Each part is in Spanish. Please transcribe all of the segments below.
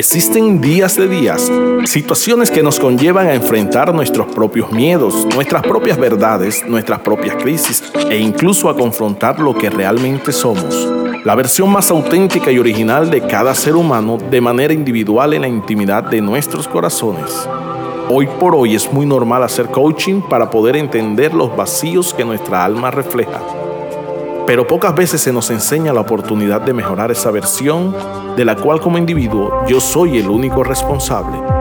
Existen días de días, situaciones que nos conllevan a enfrentar nuestros propios miedos, nuestras propias verdades, nuestras propias crisis e incluso a confrontar lo que realmente somos. La versión más auténtica y original de cada ser humano de manera individual en la intimidad de nuestros corazones. Hoy por hoy es muy normal hacer coaching para poder entender los vacíos que nuestra alma refleja pero pocas veces se nos enseña la oportunidad de mejorar esa versión de la cual como individuo yo soy el único responsable.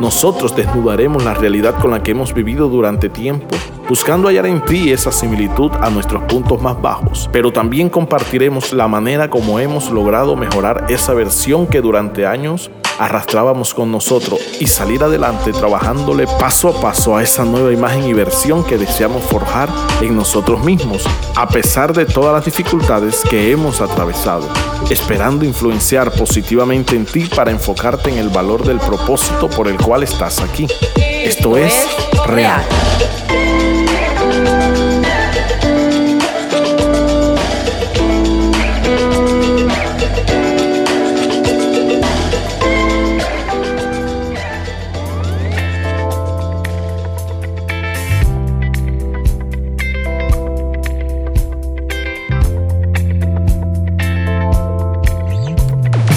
Nosotros desnudaremos la realidad con la que hemos vivido durante tiempo, buscando hallar en ti esa similitud a nuestros puntos más bajos, pero también compartiremos la manera como hemos logrado mejorar esa versión que durante años arrastrábamos con nosotros y salir adelante trabajándole paso a paso a esa nueva imagen y versión que deseamos forjar en nosotros mismos, a pesar de todas las dificultades que hemos atravesado, esperando influenciar positivamente en ti para enfocarte en el valor del propósito por el cual estás aquí. Esto es real.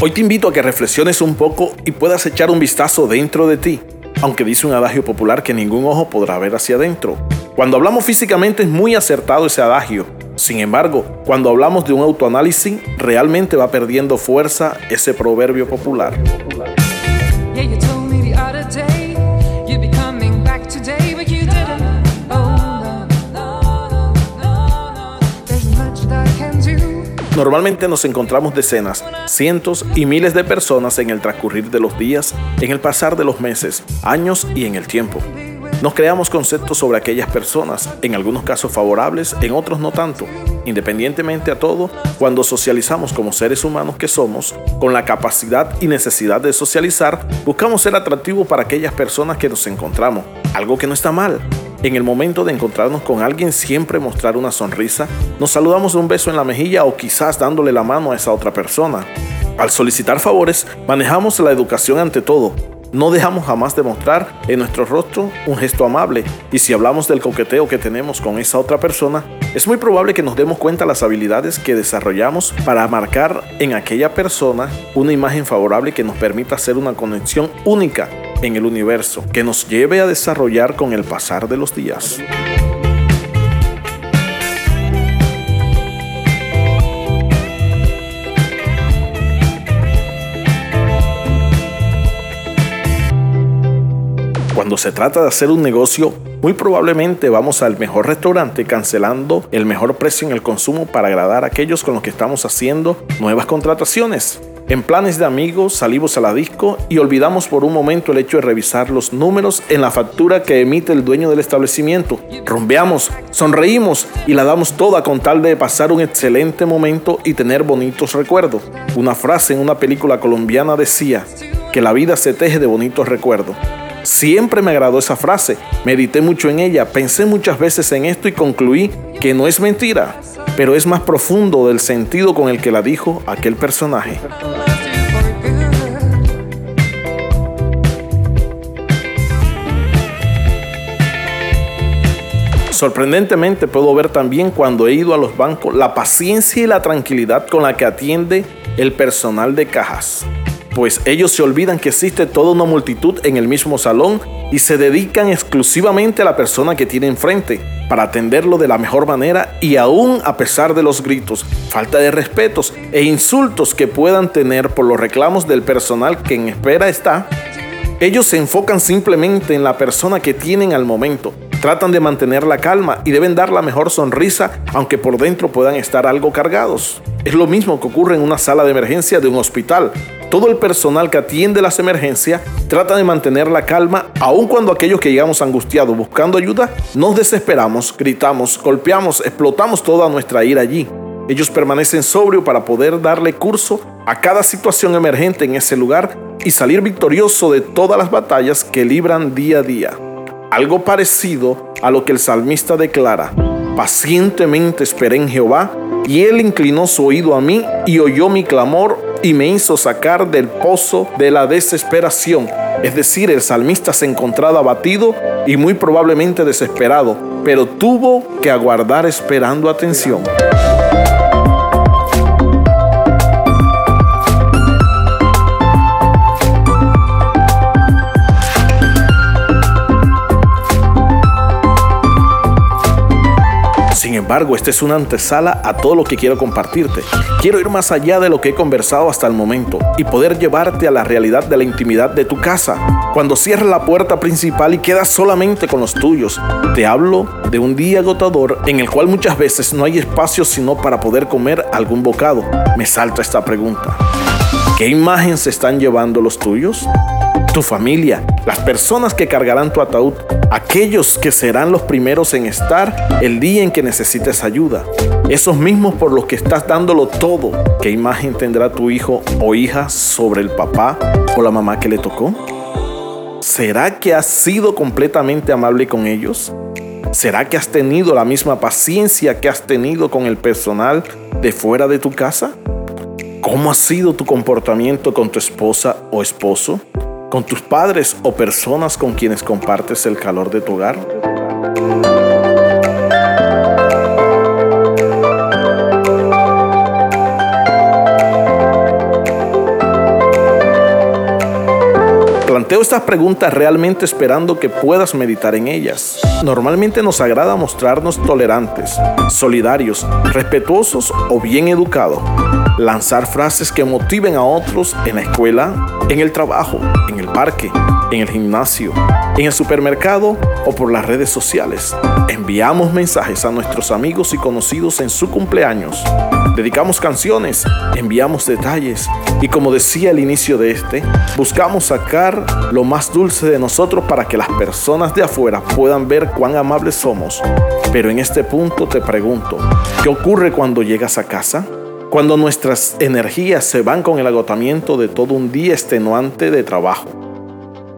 Hoy te invito a que reflexiones un poco y puedas echar un vistazo dentro de ti, aunque dice un adagio popular que ningún ojo podrá ver hacia adentro. Cuando hablamos físicamente es muy acertado ese adagio. Sin embargo, cuando hablamos de un autoanálisis, realmente va perdiendo fuerza ese proverbio popular. Normalmente nos encontramos decenas, cientos y miles de personas en el transcurrir de los días, en el pasar de los meses, años y en el tiempo. Nos creamos conceptos sobre aquellas personas, en algunos casos favorables, en otros no tanto. Independientemente a todo, cuando socializamos como seres humanos que somos, con la capacidad y necesidad de socializar, buscamos ser atractivos para aquellas personas que nos encontramos, algo que no está mal, en el momento de encontrarnos con alguien, siempre mostrar una sonrisa. Nos saludamos de un beso en la mejilla o quizás dándole la mano a esa otra persona. Al solicitar favores, manejamos la educación ante todo. No dejamos jamás de mostrar en nuestro rostro un gesto amable y si hablamos del coqueteo que tenemos con esa otra persona, es muy probable que nos demos cuenta las habilidades que desarrollamos para marcar en aquella persona una imagen favorable que nos permita hacer una conexión única en el universo que nos lleve a desarrollar con el pasar de los días. Cuando se trata de hacer un negocio, muy probablemente vamos al mejor restaurante cancelando el mejor precio en el consumo para agradar a aquellos con los que estamos haciendo nuevas contrataciones. En planes de amigos salimos a la disco y olvidamos por un momento el hecho de revisar los números en la factura que emite el dueño del establecimiento. Rompeamos, sonreímos y la damos toda con tal de pasar un excelente momento y tener bonitos recuerdos. Una frase en una película colombiana decía que la vida se teje de bonitos recuerdos. Siempre me agradó esa frase, medité mucho en ella, pensé muchas veces en esto y concluí que no es mentira pero es más profundo del sentido con el que la dijo aquel personaje. Sorprendentemente puedo ver también cuando he ido a los bancos la paciencia y la tranquilidad con la que atiende el personal de cajas pues ellos se olvidan que existe toda una multitud en el mismo salón y se dedican exclusivamente a la persona que tiene enfrente para atenderlo de la mejor manera y aún a pesar de los gritos, falta de respetos e insultos que puedan tener por los reclamos del personal que en espera está, ellos se enfocan simplemente en la persona que tienen al momento. Tratan de mantener la calma y deben dar la mejor sonrisa aunque por dentro puedan estar algo cargados. Es lo mismo que ocurre en una sala de emergencia de un hospital. Todo el personal que atiende las emergencias trata de mantener la calma, aun cuando aquellos que llegamos angustiados buscando ayuda, nos desesperamos, gritamos, golpeamos, explotamos toda nuestra ira allí. Ellos permanecen sobrios para poder darle curso a cada situación emergente en ese lugar y salir victorioso de todas las batallas que libran día a día. Algo parecido a lo que el salmista declara, pacientemente esperé en Jehová y él inclinó su oído a mí y oyó mi clamor y me hizo sacar del pozo de la desesperación. Es decir, el salmista se encontraba abatido y muy probablemente desesperado, pero tuvo que aguardar esperando atención. Embargo, esta es una antesala a todo lo que quiero compartirte. Quiero ir más allá de lo que he conversado hasta el momento y poder llevarte a la realidad de la intimidad de tu casa. Cuando cierras la puerta principal y quedas solamente con los tuyos, te hablo de un día agotador en el cual muchas veces no hay espacio sino para poder comer algún bocado. Me salta esta pregunta. ¿Qué imagen se están llevando los tuyos? Tu familia, las personas que cargarán tu ataúd, aquellos que serán los primeros en estar el día en que necesites ayuda, esos mismos por los que estás dándolo todo. ¿Qué imagen tendrá tu hijo o hija sobre el papá o la mamá que le tocó? ¿Será que has sido completamente amable con ellos? ¿Será que has tenido la misma paciencia que has tenido con el personal de fuera de tu casa? ¿Cómo ha sido tu comportamiento con tu esposa o esposo? Con tus padres o personas con quienes compartes el calor de tu hogar? Planteo estas preguntas realmente esperando que puedas meditar en ellas. Normalmente nos agrada mostrarnos tolerantes, solidarios, respetuosos o bien educados. Lanzar frases que motiven a otros en la escuela, en el trabajo, en el parque, en el gimnasio, en el supermercado o por las redes sociales. Enviamos mensajes a nuestros amigos y conocidos en su cumpleaños. Dedicamos canciones, enviamos detalles y como decía al inicio de este, buscamos sacar lo más dulce de nosotros para que las personas de afuera puedan ver cuán amables somos. Pero en este punto te pregunto, ¿qué ocurre cuando llegas a casa? Cuando nuestras energías se van con el agotamiento de todo un día extenuante de trabajo.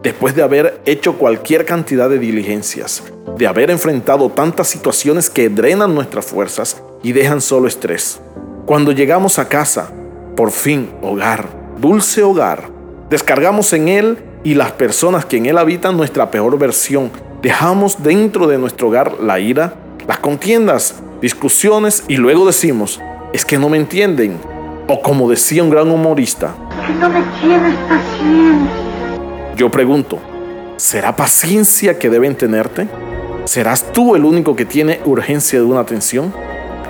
Después de haber hecho cualquier cantidad de diligencias, de haber enfrentado tantas situaciones que drenan nuestras fuerzas y dejan solo estrés. Cuando llegamos a casa, por fin, hogar, dulce hogar, descargamos en él y las personas que en él habitan nuestra peor versión. Dejamos dentro de nuestro hogar la ira, las contiendas, discusiones y luego decimos, es que no me entienden. O como decía un gran humorista, que no me tienes paciencia. Yo pregunto, ¿será paciencia que deben tenerte? ¿Serás tú el único que tiene urgencia de una atención?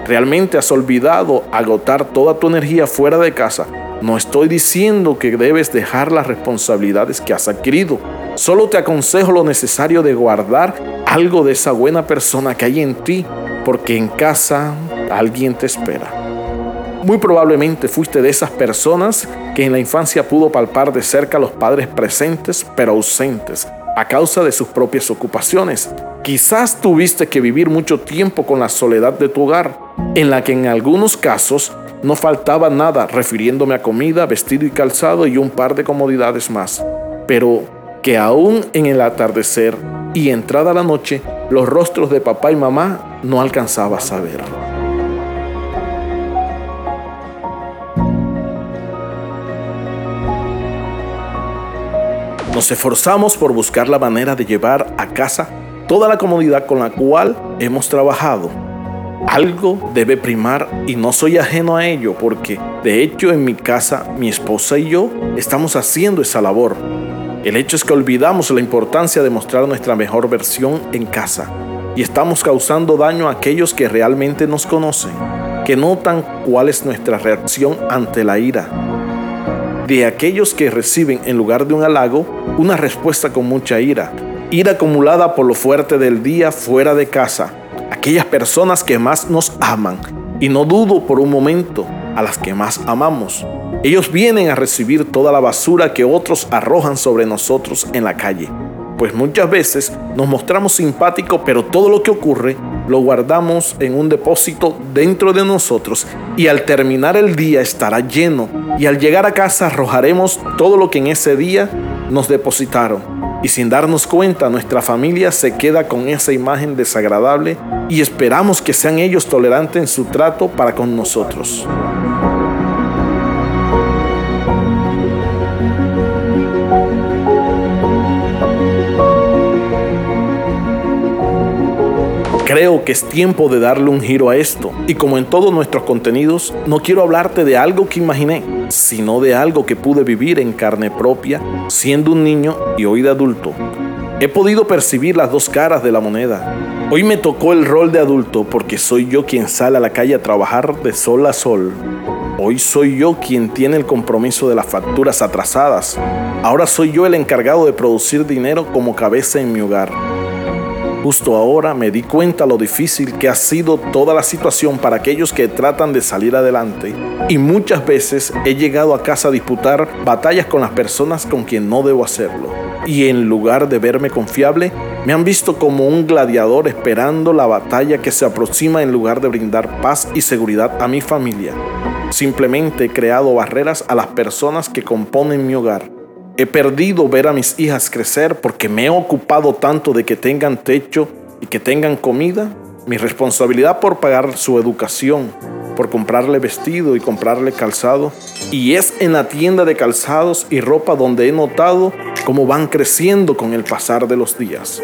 ¿Realmente has olvidado agotar toda tu energía fuera de casa no estoy diciendo que debes dejar las responsabilidades que has adquirido. Solo te aconsejo lo necesario de guardar algo de esa buena persona que hay en ti, porque en casa alguien te espera. Muy probablemente fuiste de esas personas que en la infancia pudo palpar de cerca a los padres presentes pero ausentes a causa de sus propias ocupaciones. Quizás tuviste que vivir mucho tiempo con la soledad de tu hogar, en la que en algunos casos no faltaba nada, refiriéndome a comida, vestido y calzado y un par de comodidades más. Pero que aún en el atardecer y entrada la noche, los rostros de papá y mamá no alcanzabas a ver. Nos esforzamos por buscar la manera de llevar a casa toda la comodidad con la cual hemos trabajado algo debe primar y no soy ajeno a ello porque de hecho en mi casa mi esposa y yo estamos haciendo esa labor. El hecho es que olvidamos la importancia de mostrar nuestra mejor versión en casa y estamos causando daño a aquellos que realmente nos conocen, que notan cuál es nuestra reacción ante la ira. De aquellos que reciben en lugar de un halago una respuesta con mucha ira, ira acumulada por lo fuerte del día fuera de casa aquellas personas que más nos aman, y no dudo por un momento a las que más amamos. Ellos vienen a recibir toda la basura que otros arrojan sobre nosotros en la calle. Pues muchas veces nos mostramos simpáticos, pero todo lo que ocurre lo guardamos en un depósito dentro de nosotros y al terminar el día estará lleno y al llegar a casa arrojaremos todo lo que en ese día nos depositaron y sin darnos cuenta nuestra familia se queda con esa imagen desagradable y esperamos que sean ellos tolerantes en su trato para con nosotros. Creo que es tiempo de darle un giro a esto y como en todos nuestros contenidos, no quiero hablarte de algo que imaginé, sino de algo que pude vivir en carne propia siendo un niño y hoy de adulto. He podido percibir las dos caras de la moneda. Hoy me tocó el rol de adulto porque soy yo quien sale a la calle a trabajar de sol a sol. Hoy soy yo quien tiene el compromiso de las facturas atrasadas. Ahora soy yo el encargado de producir dinero como cabeza en mi hogar. Justo ahora me di cuenta lo difícil que ha sido toda la situación para aquellos que tratan de salir adelante y muchas veces he llegado a casa a disputar batallas con las personas con quien no debo hacerlo. Y en lugar de verme confiable, me han visto como un gladiador esperando la batalla que se aproxima en lugar de brindar paz y seguridad a mi familia. Simplemente he creado barreras a las personas que componen mi hogar He perdido ver a mis hijas crecer porque me he ocupado tanto de que tengan techo y que tengan comida. Mi responsabilidad por pagar su educación, por comprarle vestido y comprarle calzado. Y es en la tienda de calzados y ropa donde he notado cómo van creciendo con el pasar de los días.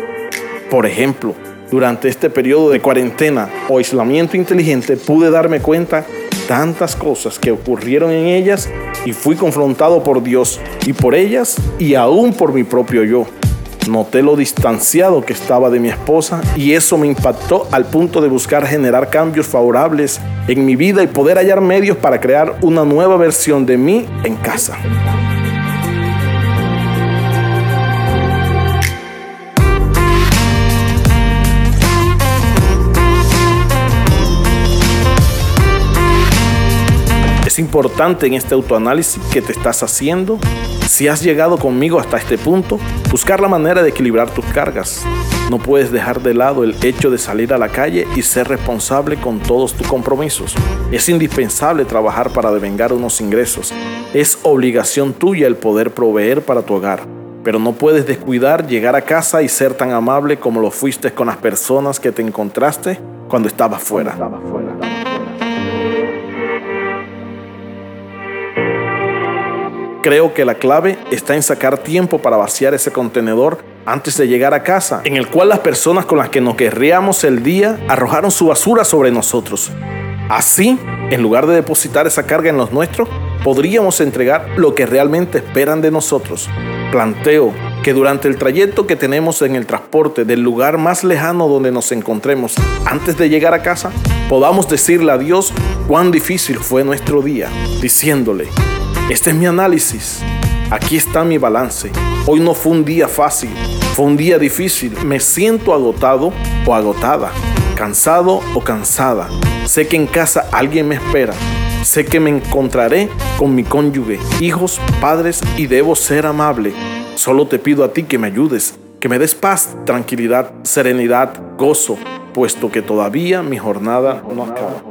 Por ejemplo, durante este periodo de cuarentena o aislamiento inteligente pude darme cuenta tantas cosas que ocurrieron en ellas y fui confrontado por Dios y por ellas y aún por mi propio yo. Noté lo distanciado que estaba de mi esposa y eso me impactó al punto de buscar generar cambios favorables en mi vida y poder hallar medios para crear una nueva versión de mí en casa. Es importante en este autoanálisis que te estás haciendo, si has llegado conmigo hasta este punto, buscar la manera de equilibrar tus cargas. No puedes dejar de lado el hecho de salir a la calle y ser responsable con todos tus compromisos. Es indispensable trabajar para devengar unos ingresos. Es obligación tuya el poder proveer para tu hogar. Pero no puedes descuidar llegar a casa y ser tan amable como lo fuiste con las personas que te encontraste cuando estabas fuera. Creo que la clave está en sacar tiempo para vaciar ese contenedor antes de llegar a casa, en el cual las personas con las que nos querríamos el día arrojaron su basura sobre nosotros. Así, en lugar de depositar esa carga en los nuestros, podríamos entregar lo que realmente esperan de nosotros. Planteo que durante el trayecto que tenemos en el transporte del lugar más lejano donde nos encontremos antes de llegar a casa, podamos decirle a Dios cuán difícil fue nuestro día, diciéndole, este es mi análisis. Aquí está mi balance. Hoy no fue un día fácil, fue un día difícil. Me siento agotado o agotada, cansado o cansada. Sé que en casa alguien me espera. Sé que me encontraré con mi cónyuge, hijos, padres y debo ser amable. Solo te pido a ti que me ayudes, que me des paz, tranquilidad, serenidad, gozo, puesto que todavía mi jornada no acaba.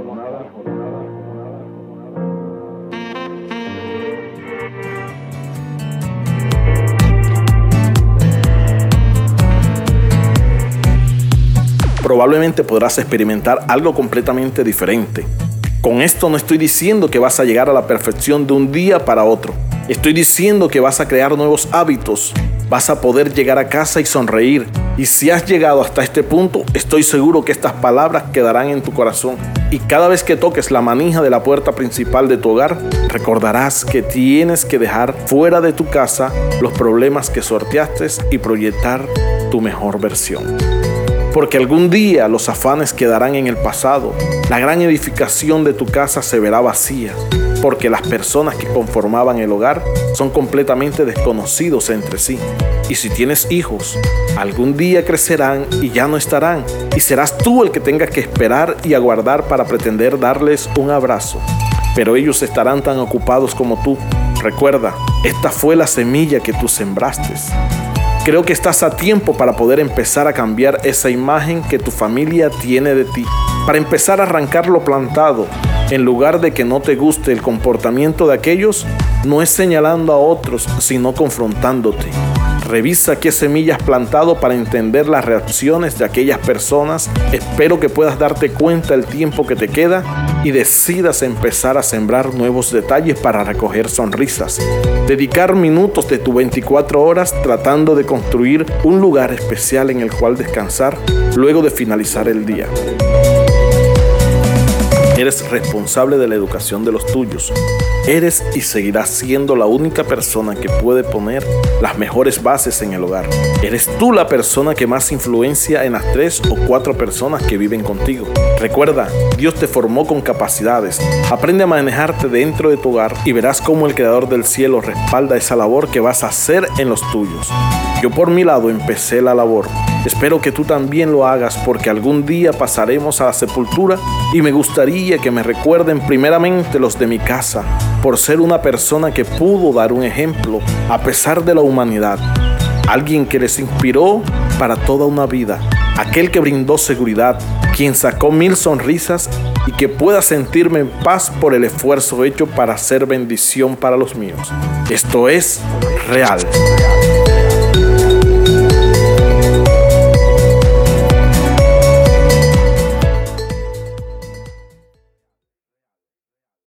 Probablemente podrás experimentar algo completamente diferente. Con esto no estoy diciendo que vas a llegar a la perfección de un día para otro. Estoy diciendo que vas a crear nuevos hábitos. Vas a poder llegar a casa y sonreír. Y si has llegado hasta este punto, estoy seguro que estas palabras quedarán en tu corazón. Y cada vez que toques la manija de la puerta principal de tu hogar, recordarás que tienes que dejar fuera de tu casa los problemas que sorteaste y proyectar tu mejor versión porque algún día los afanes quedarán en el pasado, la gran edificación de tu casa se verá vacía, porque las personas que conformaban el hogar son completamente desconocidos entre sí. Y si tienes hijos, algún día crecerán y ya no estarán, y serás tú el que tengas que esperar y aguardar para pretender darles un abrazo. Pero ellos estarán tan ocupados como tú. Recuerda, esta fue la semilla que tú sembraste. Creo que estás a tiempo para poder empezar a cambiar esa imagen que tu familia tiene de ti, para empezar a arrancar lo plantado. En lugar de que no te guste el comportamiento de aquellos, no es señalando a otros, sino confrontándote. Revisa qué semillas plantado para entender las reacciones de aquellas personas. Espero que puedas darte cuenta el tiempo que te queda y decidas empezar a sembrar nuevos detalles para recoger sonrisas. Dedicar minutos de tu 24 horas tratando de construir un lugar especial en el cual descansar luego de finalizar el día. Eres responsable de la educación de los tuyos. Eres y seguirás siendo la única persona que puede poner las mejores bases en el hogar. Eres tú la persona que más influencia en las tres o cuatro personas que viven contigo. Recuerda, Dios te formó con capacidades. Aprende a manejarte dentro de tu hogar y verás cómo el Creador del cielo respalda esa labor que vas a hacer en los tuyos. Yo por mi lado empecé la labor Espero que tú también lo hagas porque algún día pasaremos a la sepultura y me gustaría que me recuerden primeramente los de mi casa por ser una persona que pudo dar un ejemplo a pesar de la humanidad. Alguien que les inspiró para toda una vida. Aquel que brindó seguridad, quien sacó mil sonrisas y que pueda sentirme en paz por el esfuerzo hecho para hacer bendición para los míos. Esto es real.